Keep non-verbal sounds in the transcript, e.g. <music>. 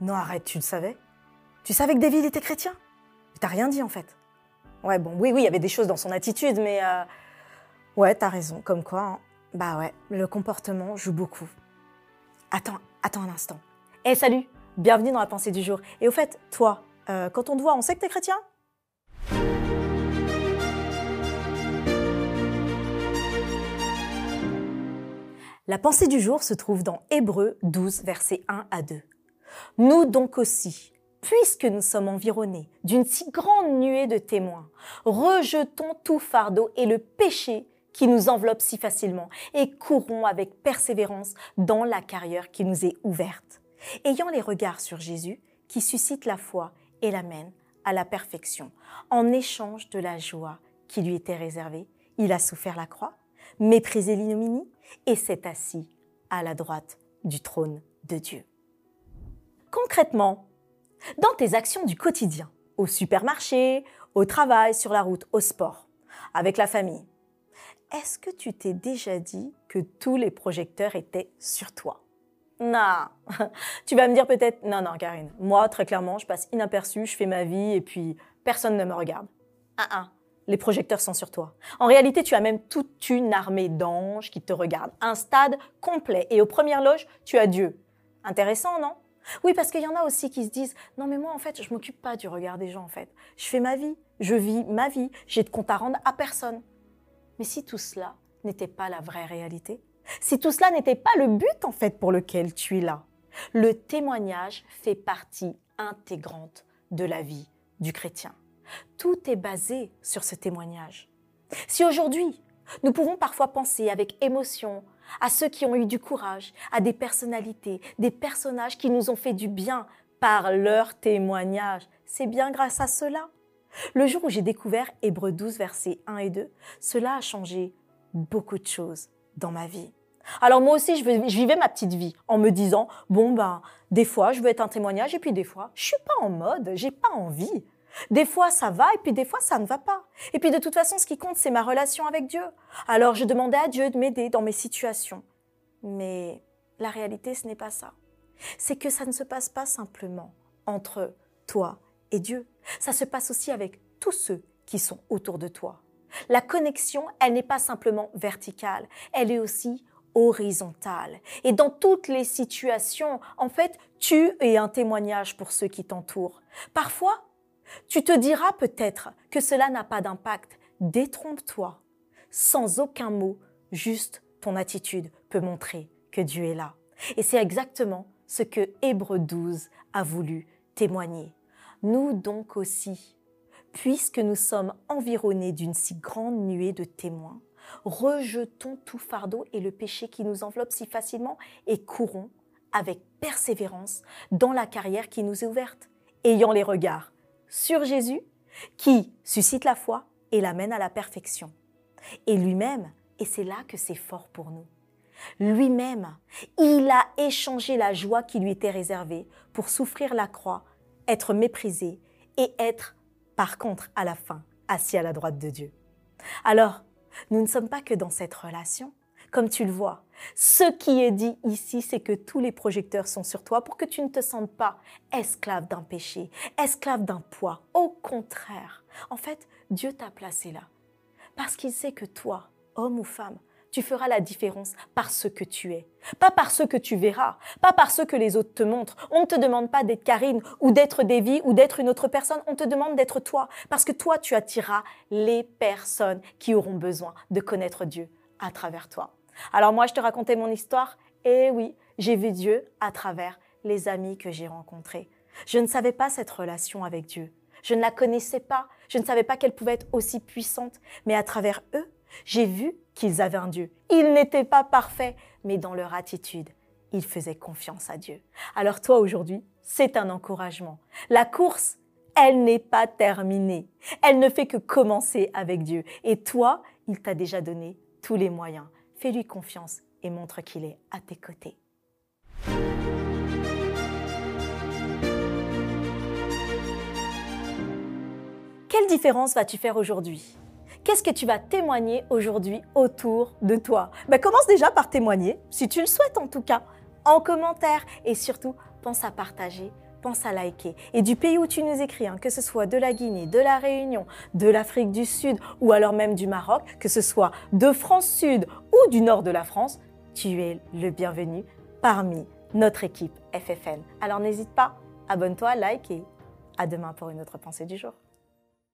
Non, arrête, tu le savais Tu savais que David était chrétien? T'as rien dit en fait. Ouais, bon, oui, oui, il y avait des choses dans son attitude, mais euh, ouais, t'as raison. Comme quoi, hein. bah ouais, le comportement joue beaucoup. Attends, attends un instant. Eh, salut Bienvenue dans la pensée du jour. Et au fait, toi, euh, quand on te voit, on sait que t'es chrétien? La pensée du jour se trouve dans Hébreux 12, versets 1 à 2. Nous donc aussi, puisque nous sommes environnés d'une si grande nuée de témoins, rejetons tout fardeau et le péché qui nous enveloppe si facilement et courons avec persévérance dans la carrière qui nous est ouverte, ayant les regards sur Jésus qui suscite la foi et l'amène à la perfection. En échange de la joie qui lui était réservée, il a souffert la croix, méprisé l'ignominie et s'est assis à la droite du trône de Dieu. Concrètement, dans tes actions du quotidien, au supermarché, au travail, sur la route, au sport, avec la famille, est-ce que tu t'es déjà dit que tous les projecteurs étaient sur toi? Non. <laughs> Tu vas me dire peut-être, non, non, Karine, moi, très clairement, je passe inaperçu, je fais ma vie et puis personne ne me regarde. Ah, ah les projecteurs sont sur toi. En réalité, tu as même toute une armée d'anges qui te regardent. Un stade complet. Et aux premières loges, tu as Dieu. Intéressant, non? Oui, parce qu'il y en a aussi qui se disent Non, mais moi, en fait, je m'occupe pas du regard des gens, en fait. Je fais ma vie. Je vis ma vie. J'ai de compte à rendre à personne. Mais si tout cela n'était pas la vraie réalité, si tout cela n'était pas le but, en fait, pour lequel tu es là, le témoignage fait partie intégrante de la vie du chrétien. Tout est basé sur ce témoignage. Si aujourd'hui, nous pouvons parfois penser avec émotion à ceux qui ont eu du courage, à des personnalités, des personnages qui nous ont fait du bien par leur témoignage, c'est bien grâce à cela. Le jour où j'ai découvert Hébreu 12, versets 1 et 2, cela a changé beaucoup de choses dans ma vie. Alors moi aussi, je, vivais ma petite vie en me disant, bon ben, des fois, je veux être un témoignage et puis des fois, je suis pas en mode, j'ai pas envie. Des fois, ça va et puis des fois, ça ne va pas. Et puis de toute façon, ce qui compte, c'est ma relation avec Dieu. Alors je demandais à Dieu de m'aider dans mes situations. Mais la réalité, ce n'est pas ça. C'est que ça ne se passe pas simplement entre toi et Dieu. Ça se passe aussi avec tous ceux qui sont autour de toi. La connexion, elle n'est pas simplement verticale, elle est aussi horizontale. Et dans toutes les situations, en fait, tu es un témoignage pour ceux qui t'entourent. Parfois, tu te diras peut-être que cela n'a pas d'impact. Détrompe-toi. Sans aucun mot, juste ton attitude peut montrer que Dieu est là. Et c'est exactement ce que Hébreu 12 a voulu témoigner. Nous donc aussi, puisque nous sommes environnés d'une si grande nuée de témoins, rejetons tout fardeau et le péché qui nous enveloppe si facilement et courons avec persévérance dans la carrière qui nous est ouverte, ayant les regards sur Jésus qui suscite la foi et l'amène à la perfection. Et lui-même, et c'est là que c'est fort pour nous, lui-même, il a échangé la joie qui lui était réservée pour souffrir la croix, être méprisé et être, par contre, à la fin, assis à la droite de Dieu. Alors, nous ne sommes pas que dans cette relation, comme tu le vois, ce qui est dit ici, c'est que tous les projecteurs sont sur toi pour que tu ne te sentes pas esclave d'un péché, esclave d'un poids. Au contraire, en fait, Dieu t'a placé là parce qu'il sait que toi, homme ou femme, tu feras la différence par ce que tu es, pas par ce que tu verras, pas par ce que les autres te montrent. On ne te demande pas d'être Karine ou d'être Davy ou d'être une autre personne, on te demande d'être toi, parce que toi, tu attireras les personnes qui auront besoin de connaître Dieu à travers toi. Alors moi, je te racontais mon histoire. Et oui, j'ai vu Dieu à travers les amis que j'ai rencontrés. Je ne savais pas cette relation avec Dieu. Je ne la connaissais pas. Je ne savais pas qu'elle pouvait être aussi puissante. Mais à travers eux, j'ai vu qu'ils avaient un Dieu. Ils n'étaient pas parfaits, mais dans leur attitude, ils faisaient confiance à Dieu. Alors toi, aujourd'hui, c'est un encouragement. La course, elle n'est pas terminée. Elle ne fait que commencer avec Dieu. Et toi, il t'a déjà donné tous les moyens fais-lui confiance et montre qu'il est à tes côtés. Quelle différence vas-tu faire aujourd'hui? Qu'est-ce que tu vas témoigner aujourd'hui autour de toi? Ben, Commence déjà par témoigner, si tu le souhaites en tout cas, en commentaire. Et surtout, pense à partager pense à liker. Et du pays où tu nous écris, hein, que ce soit de la Guinée, de la Réunion, de l'Afrique du Sud ou alors même du Maroc, que ce soit de France Sud ou du nord de la France, tu es le bienvenu parmi notre équipe FFN. Alors n'hésite pas, abonne-toi, like et à demain pour une autre pensée du jour.